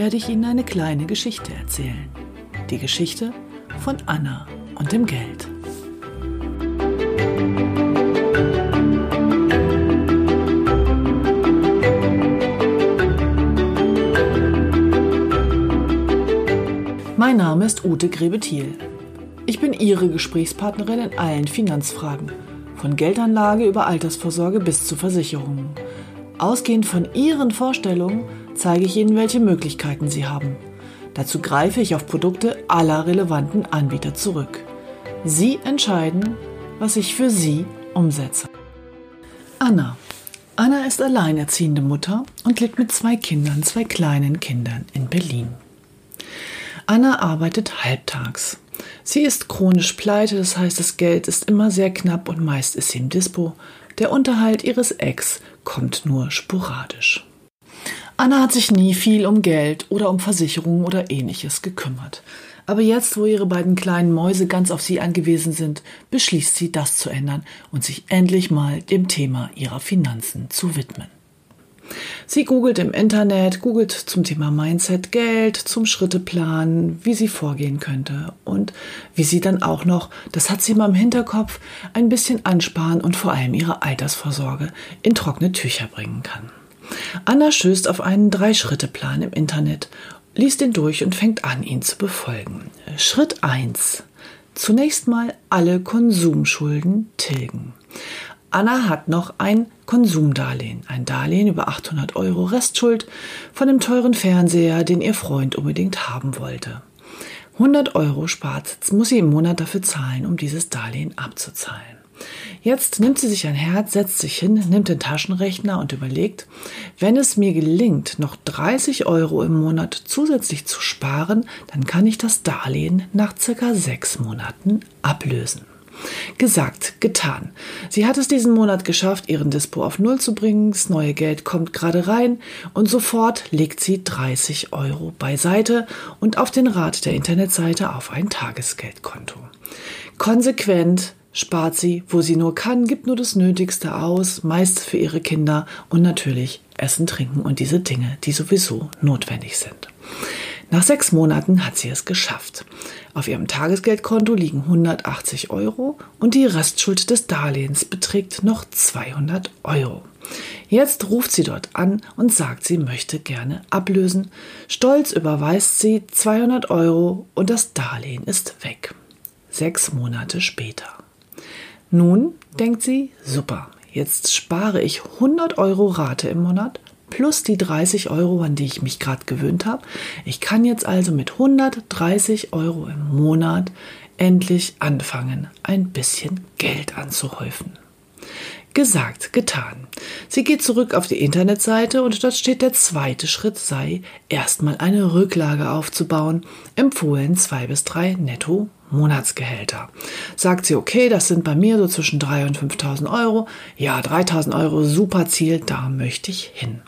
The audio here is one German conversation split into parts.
Werde ich Ihnen eine kleine Geschichte erzählen. Die Geschichte von Anna und dem Geld. Mein Name ist Ute Grebethiel. Ich bin Ihre Gesprächspartnerin in allen Finanzfragen, von Geldanlage über Altersvorsorge bis zu Versicherungen. Ausgehend von Ihren Vorstellungen zeige ich Ihnen, welche Möglichkeiten Sie haben. Dazu greife ich auf Produkte aller relevanten Anbieter zurück. Sie entscheiden, was ich für Sie umsetze. Anna. Anna ist alleinerziehende Mutter und lebt mit zwei Kindern, zwei kleinen Kindern in Berlin. Anna arbeitet halbtags. Sie ist chronisch pleite, das heißt, das Geld ist immer sehr knapp und meist ist sie im Dispo. Der Unterhalt ihres Ex kommt nur sporadisch. Anna hat sich nie viel um Geld oder um Versicherungen oder ähnliches gekümmert. Aber jetzt, wo ihre beiden kleinen Mäuse ganz auf sie angewiesen sind, beschließt sie, das zu ändern und sich endlich mal dem Thema ihrer Finanzen zu widmen. Sie googelt im Internet, googelt zum Thema Mindset Geld, zum Schritteplan, wie sie vorgehen könnte und wie sie dann auch noch, das hat sie immer im Hinterkopf, ein bisschen ansparen und vor allem ihre Altersvorsorge in trockene Tücher bringen kann. Anna stößt auf einen Drei-Schritte-Plan im Internet, liest ihn durch und fängt an, ihn zu befolgen. Schritt 1. Zunächst mal alle Konsumschulden tilgen. Anna hat noch ein Konsumdarlehen, ein Darlehen über 800 Euro Restschuld von dem teuren Fernseher, den ihr Freund unbedingt haben wollte. 100 Euro spart, muss sie im Monat dafür zahlen, um dieses Darlehen abzuzahlen. Jetzt nimmt sie sich ein Herz, setzt sich hin, nimmt den Taschenrechner und überlegt, wenn es mir gelingt, noch 30 Euro im Monat zusätzlich zu sparen, dann kann ich das Darlehen nach circa sechs Monaten ablösen. Gesagt, getan. Sie hat es diesen Monat geschafft, ihren Dispo auf Null zu bringen. Das neue Geld kommt gerade rein und sofort legt sie 30 Euro beiseite und auf den Rat der Internetseite auf ein Tagesgeldkonto. Konsequent spart sie, wo sie nur kann, gibt nur das Nötigste aus, meist für ihre Kinder und natürlich Essen, Trinken und diese Dinge, die sowieso notwendig sind. Nach sechs Monaten hat sie es geschafft. Auf ihrem Tagesgeldkonto liegen 180 Euro und die Restschuld des Darlehens beträgt noch 200 Euro. Jetzt ruft sie dort an und sagt, sie möchte gerne ablösen. Stolz überweist sie 200 Euro und das Darlehen ist weg. Sechs Monate später. Nun denkt sie, super, jetzt spare ich 100 Euro Rate im Monat plus die 30 Euro, an die ich mich gerade gewöhnt habe. Ich kann jetzt also mit 130 Euro im Monat endlich anfangen, ein bisschen Geld anzuhäufen. Gesagt, getan. Sie geht zurück auf die Internetseite und dort steht der zweite Schritt sei, erstmal eine Rücklage aufzubauen, empfohlen zwei bis drei netto Monatsgehälter. Sagt sie, okay, das sind bei mir so zwischen 3.000 und 5.000 Euro. Ja, 3.000 Euro, super Ziel, da möchte ich hin.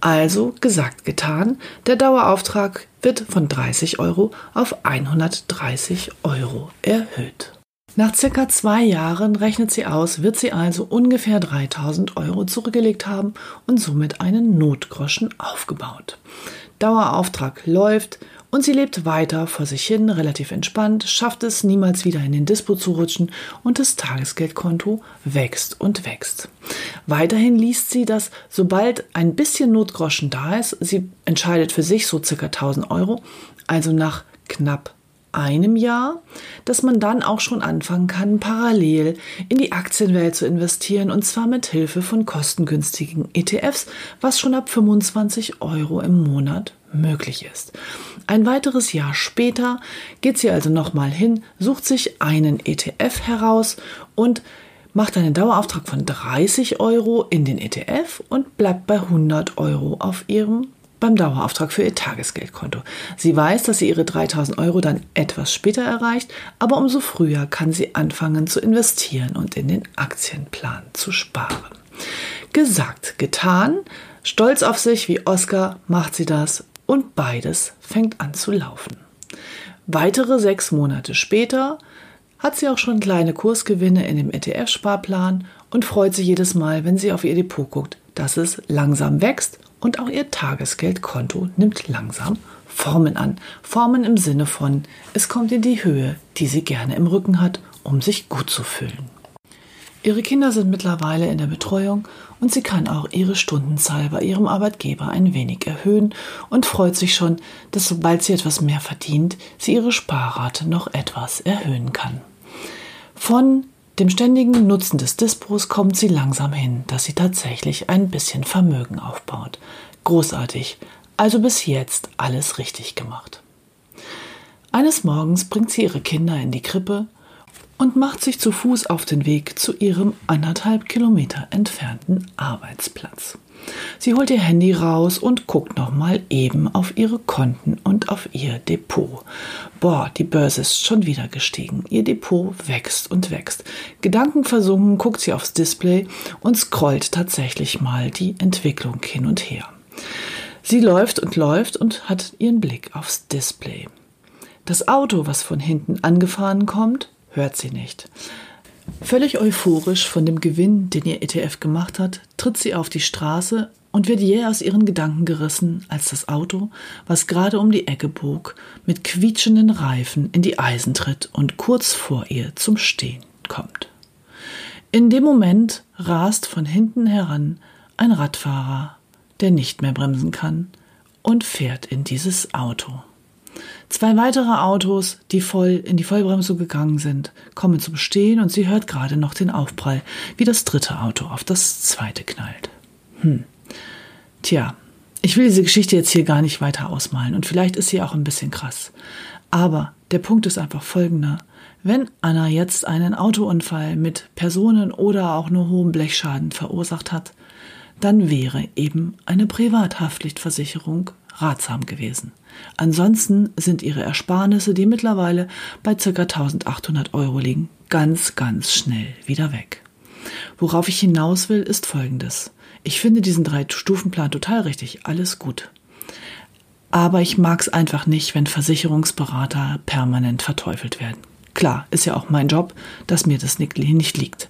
Also gesagt, getan. Der Dauerauftrag wird von 30 Euro auf 130 Euro erhöht. Nach circa zwei Jahren rechnet sie aus, wird sie also ungefähr 3000 Euro zurückgelegt haben und somit einen Notgroschen aufgebaut. Dauerauftrag läuft und sie lebt weiter vor sich hin, relativ entspannt, schafft es niemals wieder in den Dispo zu rutschen und das Tagesgeldkonto wächst und wächst. Weiterhin liest sie, dass sobald ein bisschen Notgroschen da ist, sie entscheidet für sich so circa 1000 Euro, also nach knapp einem Jahr, dass man dann auch schon anfangen kann, parallel in die Aktienwelt zu investieren und zwar mit Hilfe von kostengünstigen ETFs, was schon ab 25 Euro im Monat möglich ist. Ein weiteres Jahr später geht sie also nochmal hin, sucht sich einen ETF heraus und macht einen Dauerauftrag von 30 Euro in den ETF und bleibt bei 100 Euro auf ihrem beim Dauerauftrag für ihr Tagesgeldkonto. Sie weiß, dass sie ihre 3000 Euro dann etwas später erreicht, aber umso früher kann sie anfangen zu investieren und in den Aktienplan zu sparen. Gesagt, getan, stolz auf sich wie Oscar macht sie das und beides fängt an zu laufen. Weitere sechs Monate später hat sie auch schon kleine Kursgewinne in dem ETF-Sparplan und freut sich jedes Mal, wenn sie auf ihr Depot guckt, dass es langsam wächst und auch ihr Tagesgeldkonto nimmt langsam Formen an. Formen im Sinne von, es kommt in die Höhe, die sie gerne im Rücken hat, um sich gut zu fühlen. Ihre Kinder sind mittlerweile in der Betreuung und sie kann auch ihre Stundenzahl bei ihrem Arbeitgeber ein wenig erhöhen und freut sich schon, dass sobald sie etwas mehr verdient, sie ihre Sparrate noch etwas erhöhen kann. Von dem ständigen Nutzen des Dispos kommt sie langsam hin, dass sie tatsächlich ein bisschen Vermögen aufbaut. Großartig, also bis jetzt alles richtig gemacht. Eines Morgens bringt sie ihre Kinder in die Krippe und macht sich zu Fuß auf den Weg zu ihrem anderthalb Kilometer entfernten Arbeitsplatz. Sie holt ihr Handy raus und guckt nochmal eben auf ihre Konten und auf ihr Depot. Boah, die Börse ist schon wieder gestiegen. Ihr Depot wächst und wächst. Gedankenversunken guckt sie aufs Display und scrollt tatsächlich mal die Entwicklung hin und her. Sie läuft und läuft und hat ihren Blick aufs Display. Das Auto, was von hinten angefahren kommt, hört sie nicht. Völlig euphorisch von dem Gewinn, den ihr ETF gemacht hat, tritt sie auf die Straße und wird jäh aus ihren Gedanken gerissen, als das Auto, was gerade um die Ecke bog, mit quietschenden Reifen in die Eisen tritt und kurz vor ihr zum Stehen kommt. In dem Moment rast von hinten heran ein Radfahrer, der nicht mehr bremsen kann, und fährt in dieses Auto. Zwei weitere Autos, die voll in die Vollbremsung gegangen sind, kommen zum Stehen und sie hört gerade noch den Aufprall, wie das dritte Auto auf das zweite knallt. Hm. Tja, ich will diese Geschichte jetzt hier gar nicht weiter ausmalen und vielleicht ist sie auch ein bisschen krass. Aber der Punkt ist einfach folgender. Wenn Anna jetzt einen Autounfall mit Personen oder auch nur hohem Blechschaden verursacht hat, dann wäre eben eine Privathaftpflichtversicherung ratsam gewesen. Ansonsten sind ihre Ersparnisse, die mittlerweile bei ca. 1800 Euro liegen, ganz, ganz schnell wieder weg. Worauf ich hinaus will, ist folgendes. Ich finde diesen Drei-Stufen-Plan total richtig, alles gut. Aber ich mag es einfach nicht, wenn Versicherungsberater permanent verteufelt werden. Klar, ist ja auch mein Job, dass mir das nicht liegt.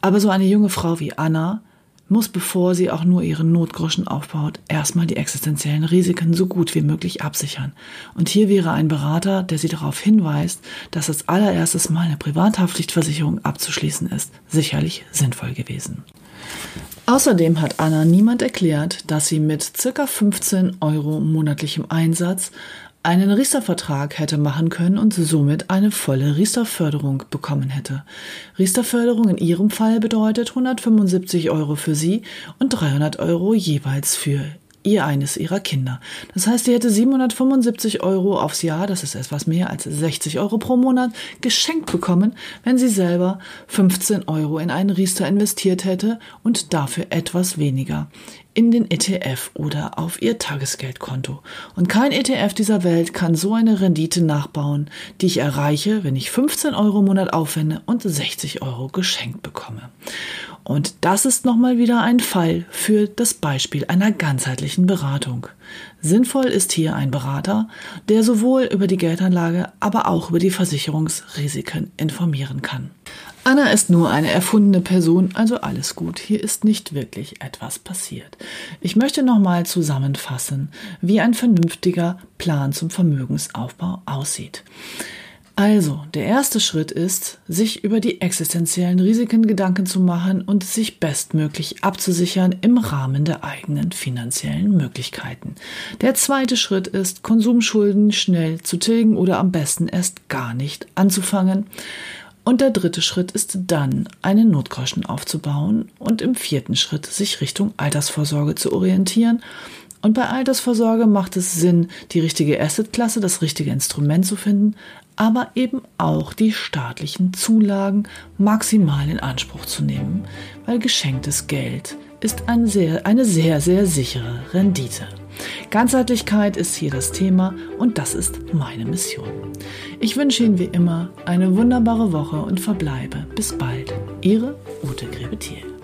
Aber so eine junge Frau wie Anna, muss, bevor sie auch nur ihren Notgroschen aufbaut, erstmal die existenziellen Risiken so gut wie möglich absichern. Und hier wäre ein Berater, der sie darauf hinweist, dass als allererstes mal eine Privathaftpflichtversicherung abzuschließen ist, sicherlich sinnvoll gewesen. Außerdem hat Anna niemand erklärt, dass sie mit circa 15 Euro monatlichem Einsatz einen Riester-Vertrag hätte machen können und somit eine volle Riester-Förderung bekommen hätte. Riester-Förderung in ihrem Fall bedeutet 175 Euro für sie und 300 Euro jeweils für ihr eines ihrer Kinder. Das heißt, sie hätte 775 Euro aufs Jahr, das ist etwas mehr als 60 Euro pro Monat, geschenkt bekommen, wenn sie selber 15 Euro in einen Riester investiert hätte und dafür etwas weniger in den ETF oder auf ihr Tagesgeldkonto. Und kein ETF dieser Welt kann so eine Rendite nachbauen, die ich erreiche, wenn ich 15 Euro im Monat aufwende und 60 Euro geschenkt bekomme. Und das ist nochmal wieder ein Fall für das Beispiel einer ganzheitlichen Beratung. Sinnvoll ist hier ein Berater, der sowohl über die Geldanlage, aber auch über die Versicherungsrisiken informieren kann. Anna ist nur eine erfundene Person, also alles gut. Hier ist nicht wirklich etwas passiert. Ich möchte nochmal zusammenfassen, wie ein vernünftiger Plan zum Vermögensaufbau aussieht. Also, der erste Schritt ist, sich über die existenziellen Risiken Gedanken zu machen und sich bestmöglich abzusichern im Rahmen der eigenen finanziellen Möglichkeiten. Der zweite Schritt ist, Konsumschulden schnell zu tilgen oder am besten erst gar nicht anzufangen. Und der dritte Schritt ist dann, einen Notgroschen aufzubauen und im vierten Schritt sich Richtung Altersvorsorge zu orientieren und bei Altersvorsorge macht es Sinn, die richtige Assetklasse, das richtige Instrument zu finden, aber eben auch die staatlichen Zulagen maximal in Anspruch zu nehmen, weil geschenktes Geld ist ein sehr, eine sehr, sehr sichere Rendite. Ganzheitlichkeit ist hier das Thema und das ist meine Mission. Ich wünsche Ihnen wie immer eine wunderbare Woche und verbleibe bis bald. Ihre Ute Grebethiel.